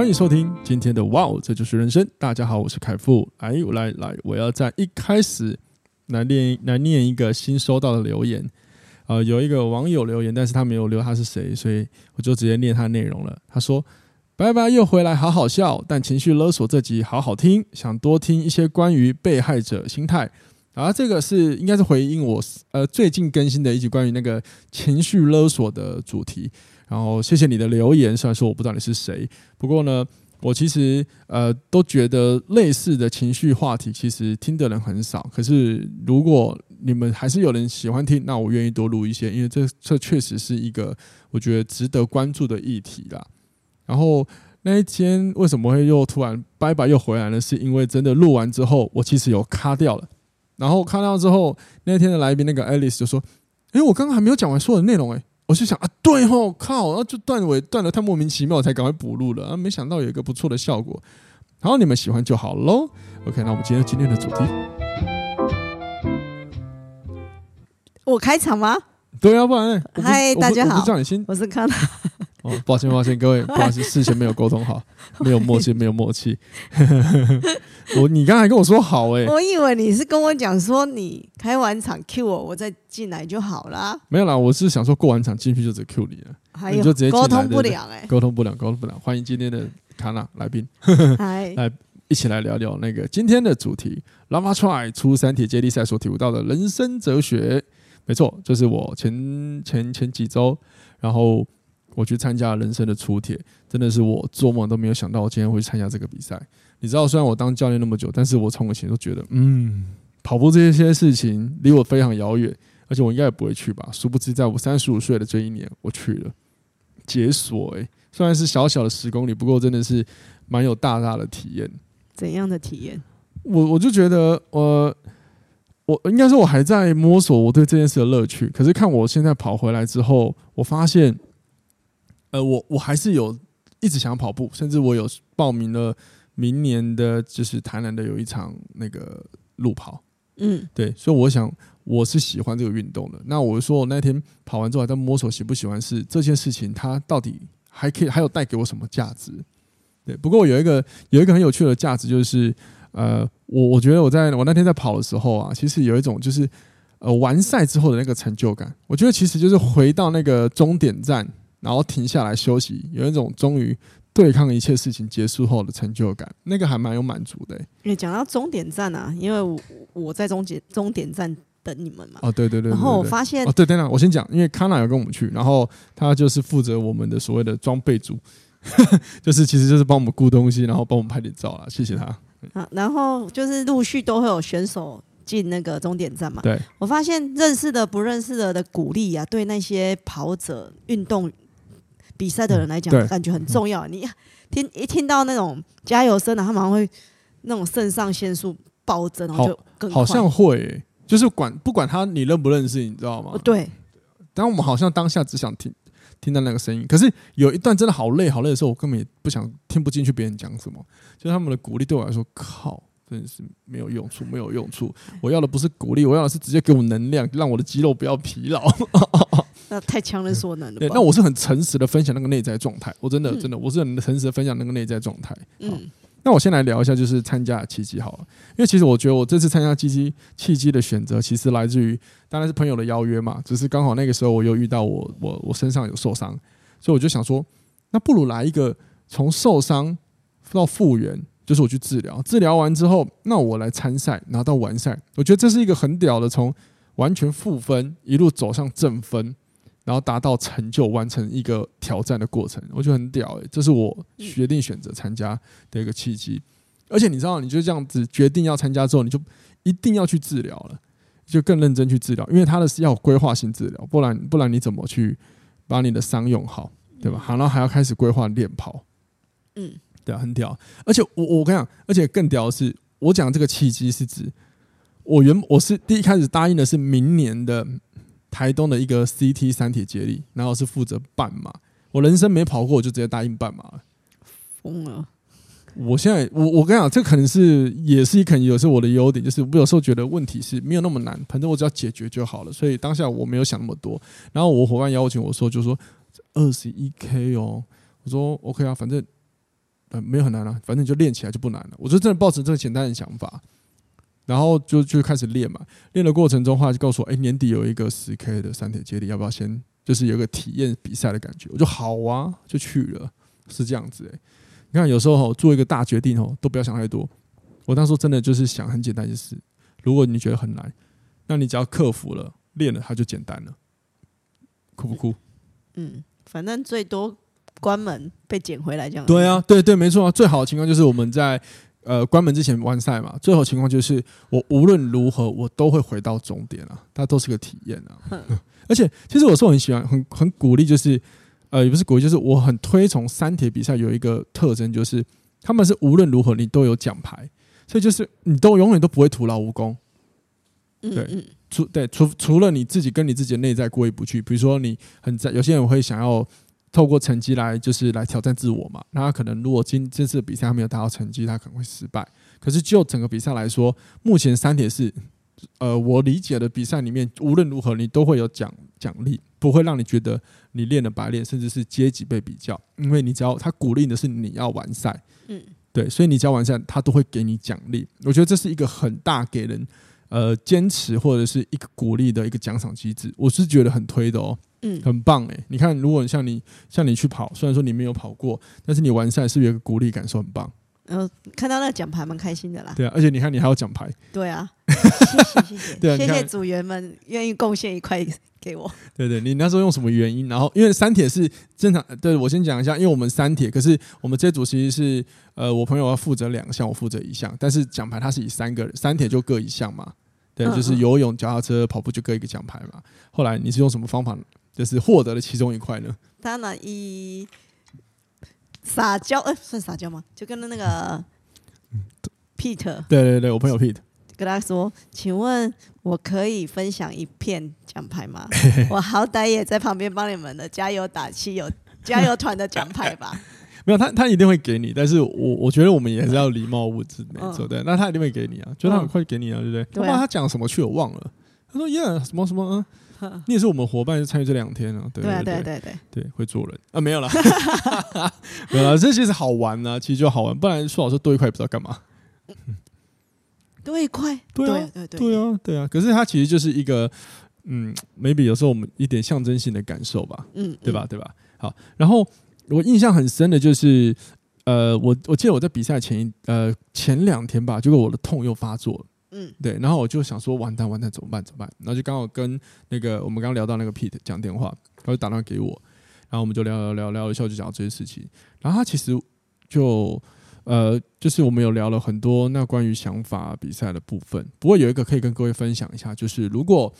欢迎收听今天的《哇哦，这就是人生》。大家好，我是凯富。哎，我来来，我要在一开始来念来念一个新收到的留言。呃，有一个网友留言，但是他没有留他是谁，所以我就直接念他内容了。他说：“拜拜，又回来，好好笑，但情绪勒索这集好好听，想多听一些关于被害者心态。”啊，这个是应该是回应我呃最近更新的一集关于那个情绪勒索的主题。然后谢谢你的留言，虽然说我不知道你是谁，不过呢，我其实呃都觉得类似的情绪话题其实听的人很少。可是如果你们还是有人喜欢听，那我愿意多录一些，因为这这确实是一个我觉得值得关注的议题啦。然后那一天为什么会又突然拜拜又回来呢？是因为真的录完之后，我其实有卡掉了。然后看到之后，那天的来宾那个 Alice 就说：“哎，我刚刚还没有讲完所有的内容哎。”我就想啊，对吼，靠，然后就断尾断的太莫名其妙，我才赶快补录了啊！没想到有一个不错的效果，好，你们喜欢就好喽。OK，那我们今天今天的主题，我开场吗？对啊，不然嗨，大家好，我，我，我，我是康娜。哦，抱歉抱歉，各位，不好意思，事前没有沟通好，没有默契，没有默契。我你刚才跟我说好哎、欸，我以为你是跟我讲说你开完场 Q 我，我再进来就好了。没有啦，我是想说过完场进去就只 Q 你了，还有你就直接沟通不了哎、欸，沟通不了，沟通不了。欢迎今天的卡纳来宾，嗨，来一起来聊聊那个今天的主题，Lava Try 初三铁接力赛所体悟到的人生哲学。没错，就是我前前前几周，然后。我去参加人生的初铁，真的是我做梦都没有想到，我今天会参加这个比赛。你知道，虽然我当教练那么久，但是我从以前都觉得，嗯，跑步这些事情离我非常遥远，而且我应该也不会去吧。殊不知，在我三十五岁的这一年，我去了，解锁诶，虽然是小小的十公里，不过真的是蛮有大大的体验。怎样的体验？我我就觉得，呃，我应该说，我还在摸索我对这件事的乐趣。可是看我现在跑回来之后，我发现。呃，我我还是有一直想跑步，甚至我有报名了明年的，就是台南的有一场那个路跑，嗯，对，所以我想我是喜欢这个运动的。那我说我那天跑完之后还在摸索喜不喜欢，是这件事情它到底还可以还有带给我什么价值？对，不过有一个有一个很有趣的价值，就是呃，我我觉得我在我那天在跑的时候啊，其实有一种就是呃完赛之后的那个成就感，我觉得其实就是回到那个终点站。然后停下来休息，有一种终于对抗一切事情结束后的成就感，那个还蛮有满足的、欸。因为讲到终点站啊，因为我我在终点终点站等你们嘛。哦，对对对，对。然后我发现，哦，对，等等，我先讲，因为康纳有跟我们去，然后他就是负责我们的所谓的装备组，就是其实就是帮我们雇东西，然后帮我们拍点照啊，谢谢他。啊，然后就是陆续都会有选手进那个终点站嘛。对。我发现认识的不认识的的鼓励啊，对那些跑者运动。比赛的人来讲，感觉很重要。你听一听到那种加油声，他马上会那种肾上腺素暴增，然后就更好像会、欸，就是管不管他你认不认识，你知道吗？对。但我们好像当下只想听听到那个声音，可是有一段真的好累好累的时候，我根本也不想听不进去别人讲什么。就是他们的鼓励对我来说，靠，真的是没有用处，没有用处。我要的不是鼓励，我要的是直接给我能量，让我的肌肉不要疲劳。那太强人所难了。对，那我是很诚实的分享那个内在状态，我真的真的我是很诚实的分享那个内在状态。嗯，那我先来聊一下，就是参加契机好了，因为其实我觉得我这次参加契机契机的选择，其实来自于当然是朋友的邀约嘛，只是刚好那个时候我又遇到我我我身上有受伤，所以我就想说，那不如来一个从受伤到复原，就是我去治疗，治疗完之后，那我来参赛，拿到完赛，我觉得这是一个很屌的，从完全负分一路走上正分。然后达到成就，完成一个挑战的过程，我觉得很屌诶、欸，这是我决定选择参加的一个契机。而且你知道，你就这样子决定要参加之后，你就一定要去治疗了，就更认真去治疗，因为他的是要有规划性治疗，不然不然你怎么去把你的伤用好，对吧？好，然后还要开始规划练跑，嗯，对啊，很屌。而且我我跟你讲，而且更屌的是，我讲这个契机是指，我原我是第一开始答应的是明年的台东的一个 CT 三铁接力，然后是负责半马。我人生没跑过，我就直接答应半马了。疯了！我现在我我跟你讲，这可能是也是可能也是我的优点，就是我有时候觉得问题是没有那么难，反正我只要解决就好了。所以当下我没有想那么多。然后我伙伴邀请我说，就说二十一 K 哦，我说 OK 啊，反正。呃，没有很难啊，反正就练起来就不难了。我就真的抱持这个简单的想法，然后就就开始练嘛。练的过程中的话，就告诉我，哎，年底有一个十 K 的三铁接力，要不要先就是有个体验比赛的感觉？我就好啊，就去了，是这样子哎。你看，有时候做一个大决定哦，都不要想太多。我当时真的就是想很简单，就是如果你觉得很难，那你只要克服了，练了，它就简单了。酷不酷？嗯，反正最多。关门被捡回来这样。对啊，对对，没错啊。最好的情况就是我们在呃关门之前完赛嘛。最后情况就是我无论如何我都会回到终点啊，它都是个体验啊。哼 而且其实我是很喜欢、很很鼓励，就是呃也不是鼓励，就是我很推崇三铁比赛有一个特征，就是他们是无论如何你都有奖牌，所以就是你都永远都不会徒劳无功。对，除对除除了你自己跟你自己的内在过意不去，比如说你很在有些人会想要。透过成绩来就是来挑战自我嘛。那他可能如果今这次比赛他没有达到成绩，他可能会失败。可是就整个比赛来说，目前三铁是呃我理解的比赛里面，无论如何你都会有奖奖励，不会让你觉得你练了白练，甚至是阶级被比较。因为你只要他鼓励的是你要完赛，嗯，对，所以你只要完赛，他都会给你奖励。我觉得这是一个很大给人呃坚持或者是一个鼓励的一个奖赏机制，我是觉得很推的哦。嗯，很棒哎！你看，如果像你像你去跑，虽然说你没有跑过，但是你完赛是不是有个鼓励感受很棒？然后看到那个奖牌蛮开心的啦。对啊，而且你看你还有奖牌。对啊，谢谢谢谢，对啊，谢谢组员们愿意贡献一块给我。对对，你那时候用什么原因？然后因为三铁是正常，对，我先讲一下，因为我们三铁，可是我们这组其实是呃，我朋友要负责两项，我负责一项，但是奖牌它是以三个人，三铁就各一项嘛。对，就是游泳、脚踏车、跑步就各一个奖牌嘛。后来你是用什么方法？就是获得了其中一块呢？当然以撒娇，呃，算撒娇吗？就跟那个 Peter，对对对，我朋友 Peter 跟他说：“请问我可以分享一片奖牌吗？我好歹也在旁边帮你们的加油打气，有加油团的奖牌吧？”没有，他他一定会给你，但是我我觉得我们也是要礼貌物质，没错，对。那他一定会给你啊，就他很快给你啊，对不对？我把他讲什么去我忘了，他说耶什么什么嗯。你也是我们伙伴，参与这两天啊，对对对对对，对，会做人。啊，没有了，没有了，这其实好玩啊，其实就好玩，不然说老师多一块也不知道干嘛，多一块，对啊，对对啊，对啊，可是它其实就是一个，嗯，maybe 有时候我们一点象征性的感受吧，嗯，对吧，对吧？好，然后我印象很深的就是，呃，我我记得我在比赛前一呃前两天吧，结果我的痛又发作了。嗯，对，然后我就想说，完蛋，完蛋，怎么办？怎么办？然后就刚好跟那个我们刚刚聊到那个 Pete 讲电话，他就打电话给我，然后我们就聊聊聊聊一下，就讲到这些事情。然后他其实就呃，就是我们有聊了很多那关于想法比赛的部分。不过有一个可以跟各位分享一下，就是如果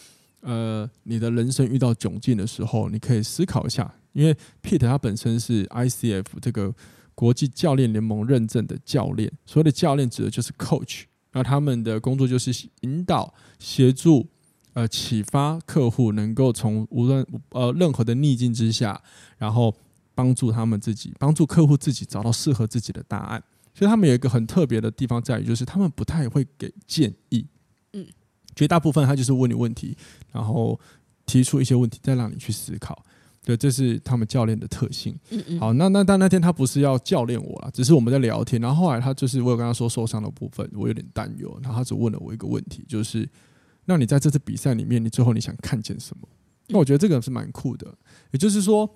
呃你的人生遇到窘境的时候，你可以思考一下，因为 Pete 他本身是 ICF 这个国际教练联盟认证的教练，所谓的教练指的就是 Coach。那他们的工作就是引导、协助、呃启发客户，能够从无论呃任何的逆境之下，然后帮助他们自己，帮助客户自己找到适合自己的答案。所以他们有一个很特别的地方在于，就是他们不太会给建议，嗯，绝大部分他就是问你问题，然后提出一些问题，再让你去思考。对，这是他们教练的特性。嗯嗯。好，那那但那天他不是要教练我啦，只是我们在聊天。然后后来他就是我有跟他说受伤的部分，我有点担忧。然后他只问了我一个问题，就是那你在这次比赛里面，你最后你想看见什么？那我觉得这个是蛮酷的。也就是说，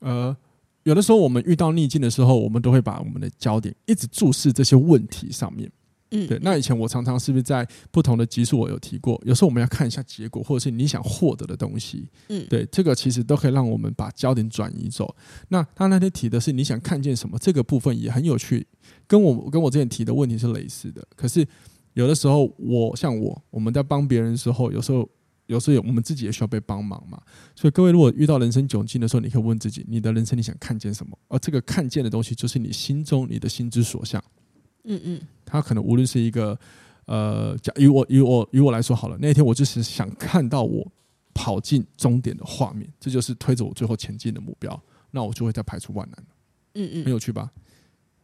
呃，有的时候我们遇到逆境的时候，我们都会把我们的焦点一直注视这些问题上面。嗯，对。那以前我常常是不是在不同的集数我有提过？有时候我们要看一下结果，或者是你想获得的东西。嗯，对，这个其实都可以让我们把焦点转移走。那他那天提的是你想看见什么？这个部分也很有趣，跟我跟我之前提的问题是类似的。可是有的时候我，我像我，我们在帮别人的时候，有时候有时候我们自己也需要被帮忙嘛。所以各位，如果遇到人生窘境的时候，你可以问自己：你的人生你想看见什么？而这个看见的东西，就是你心中你的心之所向。嗯嗯，他可能无论是一个呃，假以我以我以我来说好了，那一天我就是想看到我跑进终点的画面，这就是推着我最后前进的目标，那我就会再排除万难。嗯嗯，很有趣吧？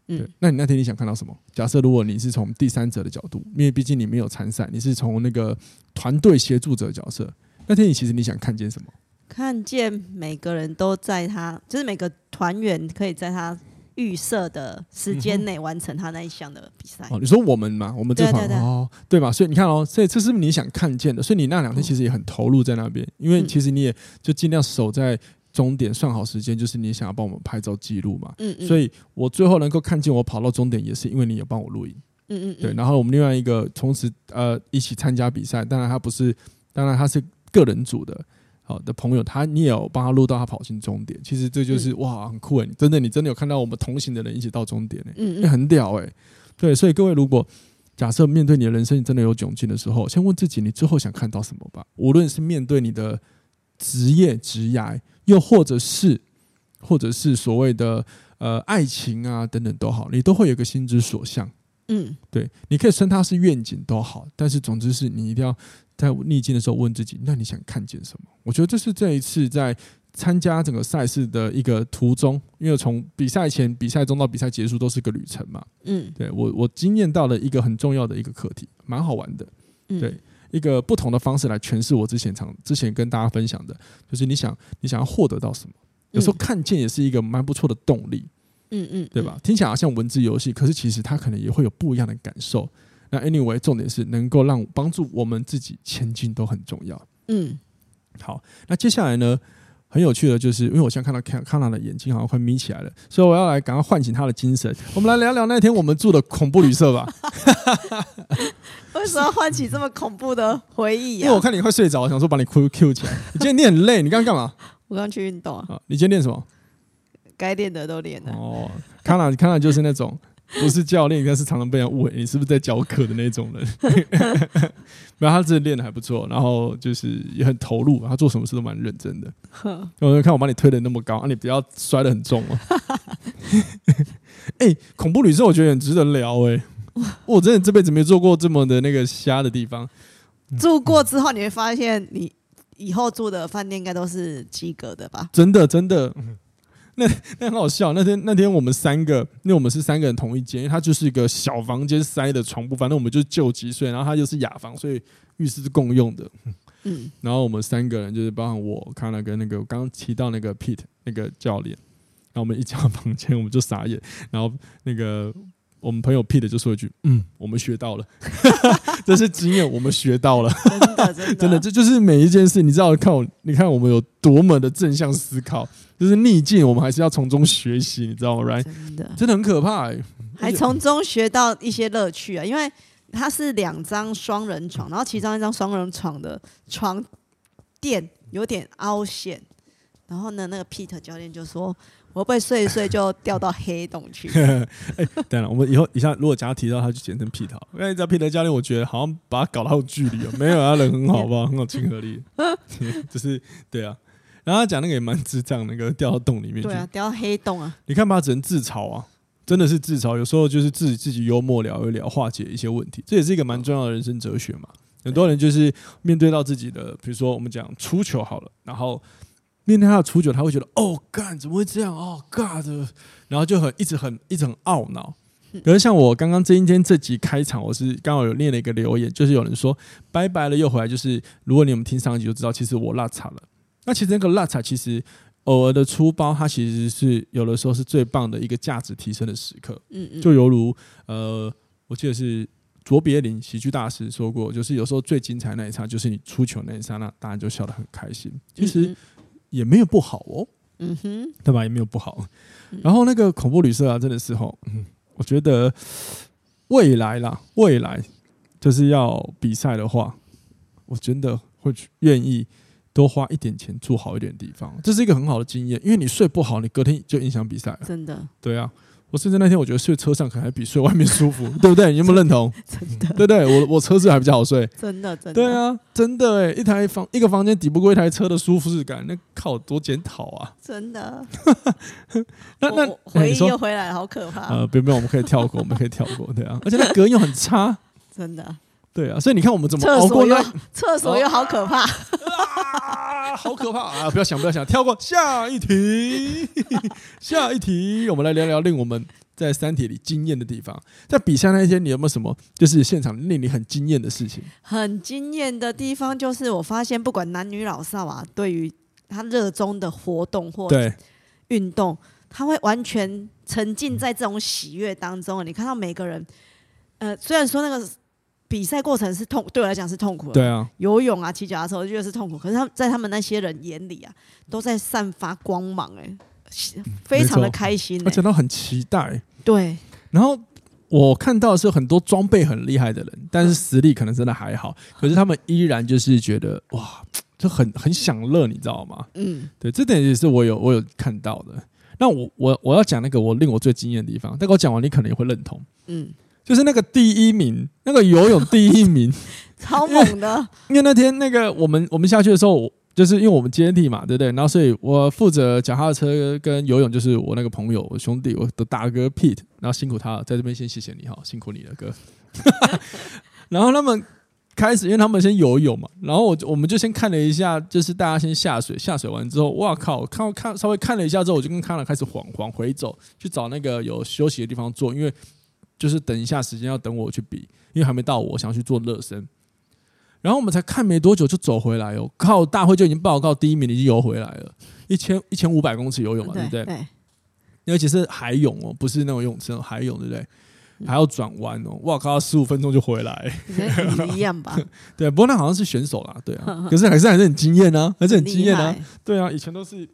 嗯，对。那你那天你想看到什么？假设如果你是从第三者的角度，因为毕竟你没有参赛，你是从那个团队协助者的角色，那天你其实你想看见什么？看见每个人都在他，就是每个团员可以在他预设的时间内完成他那一项的比赛。哦，你说我们嘛，我们这方哦，对吧？所以你看哦，所以这是不是你想看见的？所以你那两天其实也很投入在那边，因为其实你也就尽量守在。终点算好时间，就是你想要帮我们拍照记录嘛？嗯嗯。所以我最后能够看见我跑到终点，也是因为你有帮我录影。嗯嗯。对，然后我们另外一个同时呃一起参加比赛，当然他不是，当然他是个人组的，好的朋友，他你也有帮他录到他跑进终点。其实这就是哇，很酷哎！真的，你真的有看到我们同行的人一起到终点哎，嗯嗯，很屌哎。对，所以各位，如果假设面对你的人生真的有窘境的时候，先问自己，你最后想看到什么吧？无论是面对你的职业职涯。又或者是，或者是所谓的呃爱情啊等等都好，你都会有个心之所向。嗯，对，你可以称它是愿景都好，但是总之是你一定要在逆境的时候问自己，那你想看见什么？我觉得这是这一次在参加整个赛事的一个途中，因为从比赛前、比赛中到比赛结束都是个旅程嘛。嗯，对我我经验到了一个很重要的一个课题，蛮好玩的。对。一个不同的方式来诠释我之前常之前跟大家分享的，就是你想你想要获得到什么，有时候看见也是一个蛮不错的动力，嗯嗯，对吧？听起来好像文字游戏，可是其实它可能也会有不一样的感受。那 anyway，重点是能够让帮助我们自己前进都很重要。嗯，好，那接下来呢？很有趣的就是，因为我现在看到康康纳的眼睛好像快眯起来了，所以我要来赶快唤醒他的精神。我们来聊聊那天我们住的恐怖旅社吧。为什么要唤起这么恐怖的回忆啊？因为我看你快睡着，我想说把你 Q Q 起来。你今天你很累，你刚刚干嘛？我刚去运动啊。你今天练什么？该练的都练了。哦，康纳，康纳就是那种。不是教练，应该是常常被人误会你是不是在教课的那种人。没有他真的练的还不错，然后就是也很投入，他做什么事都蛮认真的。我就看我把你推得那么高，啊，你不要摔得很重哦。哎，恐怖旅社我觉得很值得聊哎，我真的这辈子没做过这么的那个瞎的地方。住过之后你会发现，你以后住的饭店应该都是及格的吧？真的，真的。那 那很好笑，那天那天我们三个，因为我们是三个人同一间，因为它就是一个小房间塞的床铺，反正我们就就几岁，然后它就是雅房，所以浴室是共用的。嗯，然后我们三个人就是包含我、康纳跟那个我刚刚提到那个 Pete 那个教练，然后我们一进房间我们就傻眼，然后那个。我们朋友 Pete 就说一句：“嗯，我们学到了，这是经验，我们学到了，真 的，真的，真的，这就是每一件事。你知道，看我，你看我们有多么的正向思考，就是逆境，我们还是要从中学习，你知道吗？Right？真的，真的很可怕，欸，还从中学到一些乐趣啊！因为它是两张双人床，然后其中一张双人床的床垫有点凹陷，然后呢，那个 Peter 教练就说。”我被睡一睡就掉到黑洞去。哎、欸，对了，我们以后以下如果假如提到他，就简称 Pete。因为你知道 Pete 教练，我觉得好像把他搞到有距离哦，没有，他人很好吧，很有亲和力。就是对啊，然后他讲那个也蛮智障，那个掉到洞里面去，对啊，掉到黑洞啊。你看吧，只能自嘲啊，真的是自嘲。有时候就是自己自己幽默聊一聊，化解一些问题，这也是一个蛮重要的人生哲学嘛。很多人就是面对到自己的，比如说我们讲出糗好了，然后。面对他的出糗，他会觉得哦，干怎么会这样？哦，God，然后就很一直很一直很懊恼。可是像我刚刚今天这集开场，我是刚好有念了一个留言，就是有人说拜拜了又回来。就是如果你们听上一集就知道，其实我落差了。那其实那个落差，其实偶尔的出包，它其实是有的时候是最棒的一个价值提升的时刻。嗯嗯，就犹如呃，我记得是卓别林喜剧大师说过，就是有时候最精彩那一刹，就是你出糗那一刹那，大家就笑得很开心。其实。也没有不好哦，嗯哼，对吧？也没有不好。然后那个恐怖旅社啊，真的是吼，嗯，我觉得未来啦，未来就是要比赛的话，我真的会愿意多花一点钱住好一点的地方。这是一个很好的经验，因为你睡不好，你隔天就影响比赛了。真的，对啊，我甚至那天我觉得睡车上可能还比睡外面舒服，对不对？你有没有认同？真的，对不对？我我车子还比较好睡，真的，真的。对啊，真的哎，一台房一个房间抵不过一台车的舒适感，那靠多检讨啊！真的。那那回忆又回来了，好可怕。呃，不用不用，我们可以跳过，我们可以跳过，对啊。而且那隔音又很差，真的。对啊，所以你看我们怎么熬过那厕所又好可怕，啊，好可怕啊！不要想，不要想，跳过下一题，下一题，我们来聊聊令我们在三体里惊艳的地方。在比赛那一天，你有没有什么就是现场令你很惊艳的事情？很惊艳的地方就是我发现，不管男女老少啊，对于他热衷的活动或运动，他会完全沉浸在这种喜悦当中。你看到每个人，呃，虽然说那个。比赛过程是痛，对我来讲是痛苦的。对啊，游泳啊，骑脚踏车，我觉得是痛苦。可是他们在他们那些人眼里啊，都在散发光芒，哎，非常的开心，而且都很期待。对。然后我看到的是很多装备很厉害的人，但是实力可能真的还好。可是他们依然就是觉得哇，就很很享乐，你知道吗？嗯，对，这点也是我有我有看到的。那我我我要讲那个我令我最惊艳的地方，但我讲完你可能也会认同。嗯。就是那个第一名，那个游泳第一名，超猛的。因为那天那个我们我们下去的时候，就是因为我们接力嘛，对不对？然后所以我负责脚踏车跟游泳，就是我那个朋友、我兄弟、我的大哥 Pete，然后辛苦他了，在这边先谢谢你哈，辛苦你了哥。然后他们开始，因为他们先游泳嘛，然后我我们就先看了一下，就是大家先下水，下水完之后，哇靠，看看稍微看了一下之后，我就跟康乐开始缓缓回走，去找那个有休息的地方坐，因为。就是等一下时间要等我去比，因为还没到我想要去做热身，然后我们才看没多久就走回来哦，靠！大会就已经报告第一名已经游回来了，一千一千五百公尺游泳嘛，对不对？对。而且是海泳哦，不是那种泳池，海泳对不对？还要转弯哦，哇靠！十五分钟就回来，一样吧？对，不过那好像是选手啦，对啊，可是还是还是很惊艳啊，还是很惊艳啊，对啊，以前都是。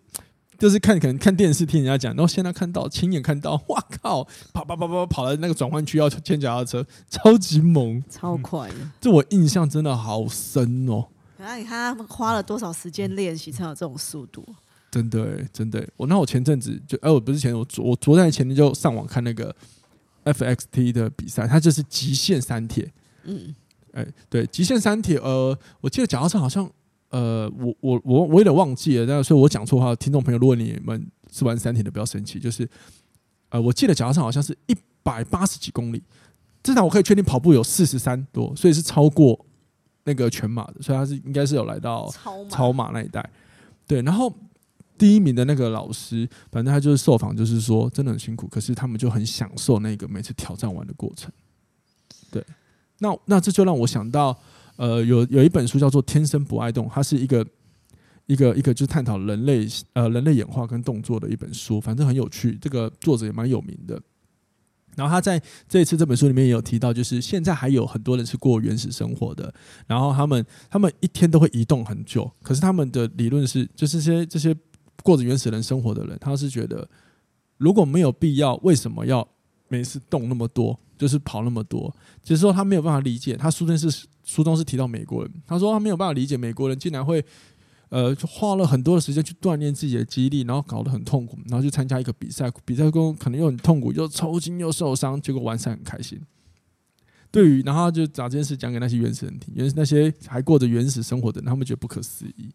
就是看可能看电视听人家讲，然后现在看到亲眼看到，哇靠！跑跑跑跑跑到那个转弯区要牵脚踏车，超级猛，超快的。这我印象真的好深哦。那你看他们花了多少时间练习才有这种速度？真的、欸，真的、欸。我那我前阵子就哎，我不是前我昨我昨天前天就上网看那个 FXT 的比赛，它就是极限三铁。嗯，哎，对，极限三铁。呃，我记得脚踏车好像。呃，我我我我有点忘记了，但是所以我讲错话，听众朋友，如果你们是玩三铁的，不要生气。就是，呃，我记得脚踏车好像是一百八十几公里，至少我可以确定跑步有四十三多，所以是超过那个全马的，所以他是应该是有来到超马那一带。对，然后第一名的那个老师，反正他就是受访，就是说真的很辛苦，可是他们就很享受那个每次挑战完的过程。对，那那这就让我想到。呃，有有一本书叫做《天生不爱动》，它是一个一个一个就是探讨人类呃人类演化跟动作的一本书，反正很有趣。这个作者也蛮有名的。然后他在这一次这本书里面也有提到，就是现在还有很多人是过原始生活的，然后他们他们一天都会移动很久，可是他们的理论是，就是些这些过着原始人生活的人，他是觉得如果没有必要，为什么要每次动那么多？就是跑那么多，就是说他没有办法理解。他书中是书中是提到美国人，他说他没有办法理解美国人竟然会，呃，花了很多的时间去锻炼自己的肌力，然后搞得很痛苦，然后去参加一个比赛，比赛中可能又很痛苦，又抽筋又受伤，结果完赛很开心。对于，然后就把这件事讲给那些原始人听，原始那些还过着原始生活的人，他们觉得不可思议。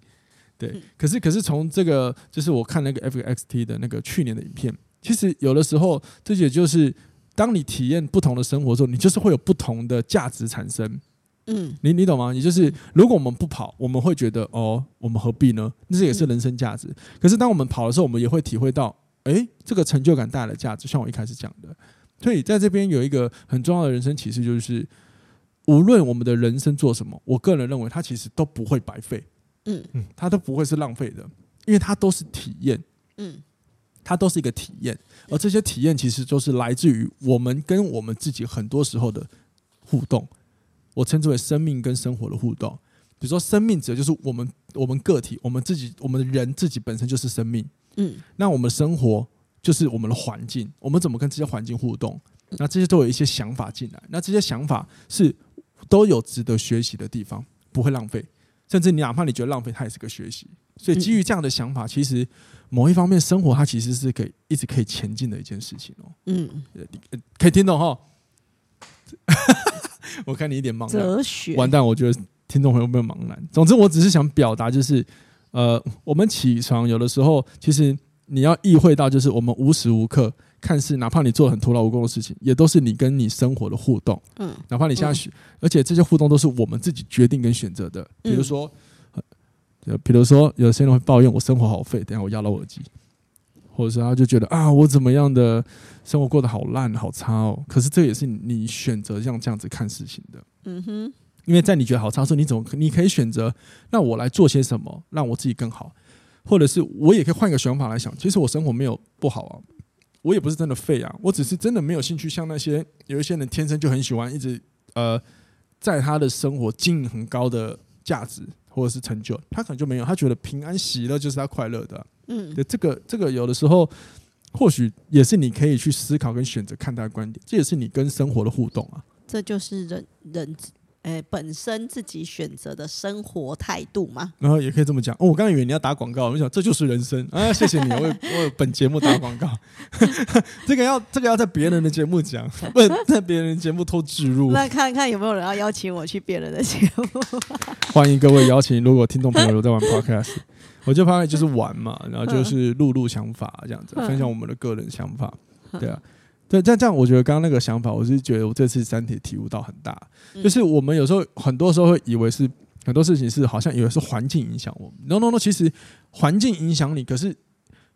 对，可是可是从这个就是我看那个 FXT 的那个去年的影片，其实有的时候这也就是。当你体验不同的生活之后，你就是会有不同的价值产生。嗯，你你懂吗？也就是如果我们不跑，我们会觉得哦，我们何必呢？那这也是人生价值。可是当我们跑的时候，我们也会体会到，诶，这个成就感带来的价值。像我一开始讲的，所以在这边有一个很重要的人生启示，就是无论我们的人生做什么，我个人认为它其实都不会白费。嗯嗯，它都不会是浪费的，因为它都是体验。嗯。它都是一个体验，而这些体验其实就是来自于我们跟我们自己很多时候的互动，我称之为生命跟生活的互动。比如说，生命指的就是我们我们个体，我们自己，我们的人自己本身就是生命。嗯，那我们生活就是我们的环境，我们怎么跟这些环境互动？那这些都有一些想法进来，那这些想法是都有值得学习的地方，不会浪费。甚至你哪怕你觉得浪费，它也是个学习。所以基于这样的想法，其实某一方面生活它其实是可以一直可以前进的一件事情哦。嗯，可以听懂哈？我看你一脸茫然，哲学完蛋，我觉得听众朋友没有茫然。总之，我只是想表达，就是呃，我们起床有的时候，其实你要意会到，就是我们无时无刻看似，哪怕你做很徒劳无功的事情，也都是你跟你生活的互动。嗯，哪怕你现在，而且这些互动都是我们自己决定跟选择的。比如说，呃比如说，有些人会抱怨我生活好废，等下我压到耳机。或者是他就觉得啊，我怎么样的生活过得好烂好差哦。可是这也是你选择像这样子看事情的。嗯哼，因为在你觉得好差的时候，你怎么你可以选择，那我来做些什么，让我自己更好，或者是我也可以换一个想法来想，其实我生活没有不好啊，我也不是真的废啊，我只是真的没有兴趣像那些有一些人天生就很喜欢一直呃，在他的生活经营很高的价值或者是成就，他可能就没有，他觉得平安喜乐就是他快乐的。嗯，对，这个这个有的时候，或许也是你可以去思考跟选择看待的观点，这也是你跟生活的互动啊。这就是人人诶本身自己选择的生活态度嘛。然后也可以这么讲哦，我刚刚以为你要打广告，我想这就是人生啊，谢谢你，为为本节目打广告，这个要这个要在别人的节目讲，不在别人节目偷植入。那看看有没有人要邀请我去别人的节目？欢迎各位邀请，如果听众朋友都在玩 Podcast。我就发现就是玩嘛，然后就是录录想法这样子，分享我们的个人想法，对啊，对，这样这样，我觉得刚刚那个想法，我是觉得我这次三体体悟到很大，就是我们有时候很多时候会以为是很多事情是好像以为是环境影响我们，no no no，其实环境影响你，可是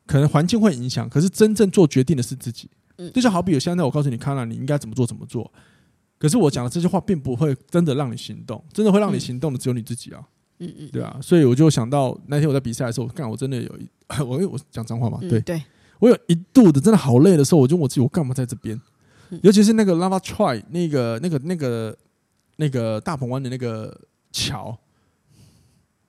可能环境会影响，可是真正做决定的是自己，嗯。就像好比有现在我告诉你，康纳你应该怎么做怎么做，可是我讲的这些话并不会真的让你行动，真的会让你行动的只有你自己啊。嗯嗯，对啊，所以我就想到那天我在比赛的时候，干我真的有一 我我讲脏话嘛，对。对，我有一度的真的好累的时候，我就问我自己，我干嘛在这边？尤其是那个 Lava Try 那个那个那个那个大鹏湾的那个桥，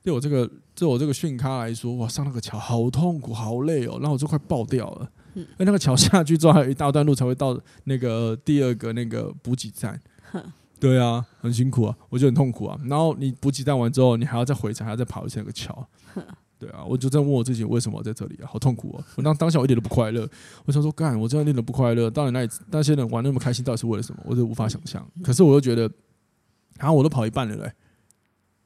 对我这个对我这个训咖来说，哇，上那个桥好痛苦，好累哦，然后我就快爆掉了。那个桥下去之后还有一大段路才会到那个第二个那个补给站。对啊，很辛苦啊，我觉得很痛苦啊。然后你补给站完之后，你还要再回程，还要再跑一下那个桥。对啊，我就在问我自己，为什么我在这里啊？好痛苦啊！我当当下我一点都不快乐。我想说，干，我真的一点都不快乐。到底那里那些人玩那么开心，到底是为了什么？我就无法想象。可是我又觉得，然后我都跑一半了嘞，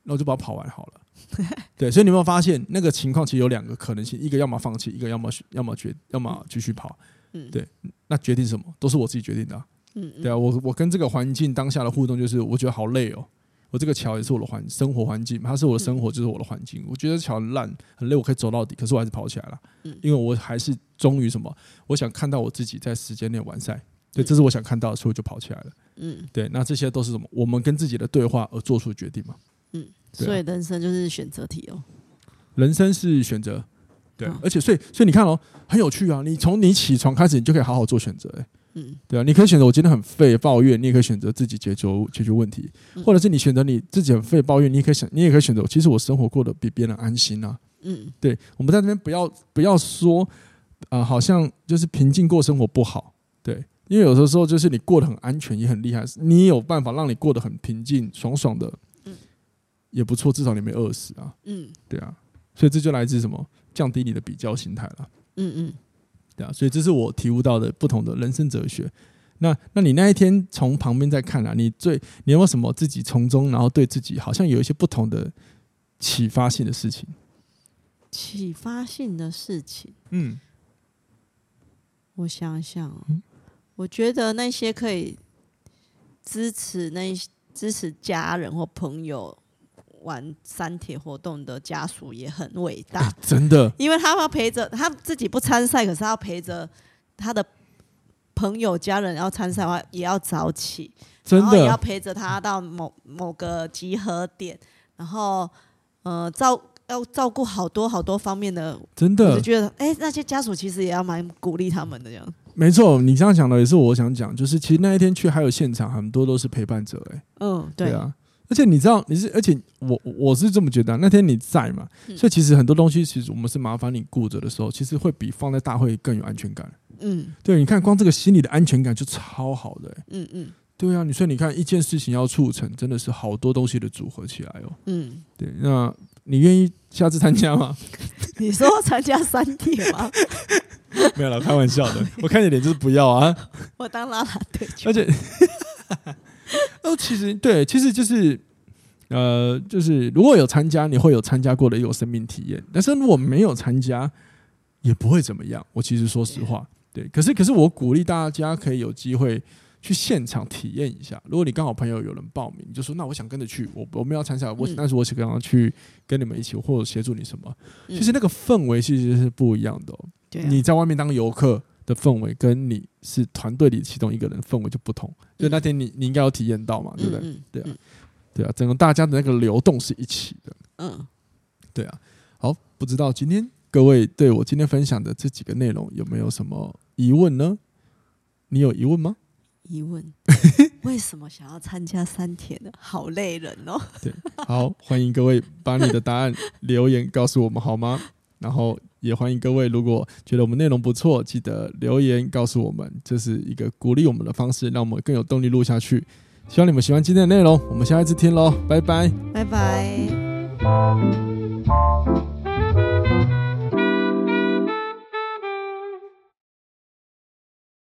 那我就把它跑完好了。对，所以你有没有发现，那个情况其实有两个可能性：一个要么放弃，一个要么要么决要么继续跑。嗯，对，那决定什么都是我自己决定的啊。嗯，对啊，我我跟这个环境当下的互动就是，我觉得好累哦。我这个桥也是我的环生活环境，它是我的生活，就是我的环境。我觉得桥很烂很累，我可以走到底，可是我还是跑起来了。嗯，因为我还是忠于什么？我想看到我自己在时间内完赛。对，这是我想看到的，所以我就跑起来了。嗯，对，那这些都是什么？我们跟自己的对话而做出的决定嘛。嗯，所以人生就是选择题哦。人生是选择，对，而且所以所以你看哦，很有趣啊。你从你起床开始，你就可以好好做选择。哎。嗯，对啊，你可以选择我今天很废抱怨，你也可以选择自己解决解决问题，或者是你选择你自己很废抱怨，你也可以选，你也可以选择，其实我生活过得比别人安心啊。嗯，对，我们在这边不要不要说啊、呃，好像就是平静过生活不好，对，因为有的时候就是你过得很安全也很厉害，你有办法让你过得很平静爽爽的，嗯，也不错，至少你没饿死啊。嗯，对啊，所以这就来自什么？降低你的比较心态了。嗯嗯。所以这是我体悟到的不同的人生哲学。那，那你那一天从旁边在看啊，你最你有没有什么自己从中，然后对自己好像有一些不同的启发性的事情？启发性的事情，嗯，我想想，我觉得那些可以支持那支持家人或朋友。玩三铁活动的家属也很伟大，欸，真的，因为他要陪着他自己不参赛，可是他要陪着他的朋友家人要参赛的话，也要早起，真的，也要陪着他到某某个集合点，然后呃照要照顾好多好多方面的，真的，我就觉得哎，欸，那些家属其实也要蛮鼓励他们的这样。没错，你这样讲的也是我想讲，就是其实那一天去还有现场很多都是陪伴者，哎，嗯，对，对啊。而且你知道，你是而且我我是这么觉得，那天你在嘛，所以其实很多东西，其实我们是麻烦你顾着的时候，其实会比放在大会更有安全感。嗯，对，你看光这个心理的安全感就超好的。嗯嗯，对啊，你说你看一件事情要促成，真的是好多东西的组合起来哦。嗯，对，那你愿意下次参加吗？你说参加三铁吗？没有啦，开玩笑的。我看你脸就是不要啊。我当啦啦队，而且，哦，其实对，其实就是呃，就是如果有参加，你会有参加过的一种生命体验。但是如果没有参加，也不会怎么样。我其实说实话，对。可是，可是我鼓励大家可以有机会。去现场体验一下。如果你刚好朋友有人报名，就说那我想跟着去，我我们要参加，我、嗯、但是我想去跟你们一起或者协助你什么。嗯、其实那个氛围其实是不一样的、喔。对、啊，你在外面当游客的氛围，跟你是团队里其中一个人氛围就不同。就那天你你应该有体验到嘛，对不对？嗯嗯、对啊，对啊，整个大家的那个流动是一起的。嗯，对啊。好，不知道今天各位对我今天分享的这几个内容有没有什么疑问呢？你有疑问吗？疑问：为什么想要参加三铁呢？好累人哦。对，好，欢迎各位把你的答案留言告诉我们好吗？然后也欢迎各位，如果觉得我们内容不错，记得留言告诉我们，这是一个鼓励我们的方式，让我们更有动力录下去。希望你们喜欢今天的内容，我们下一次听喽，拜拜，拜拜。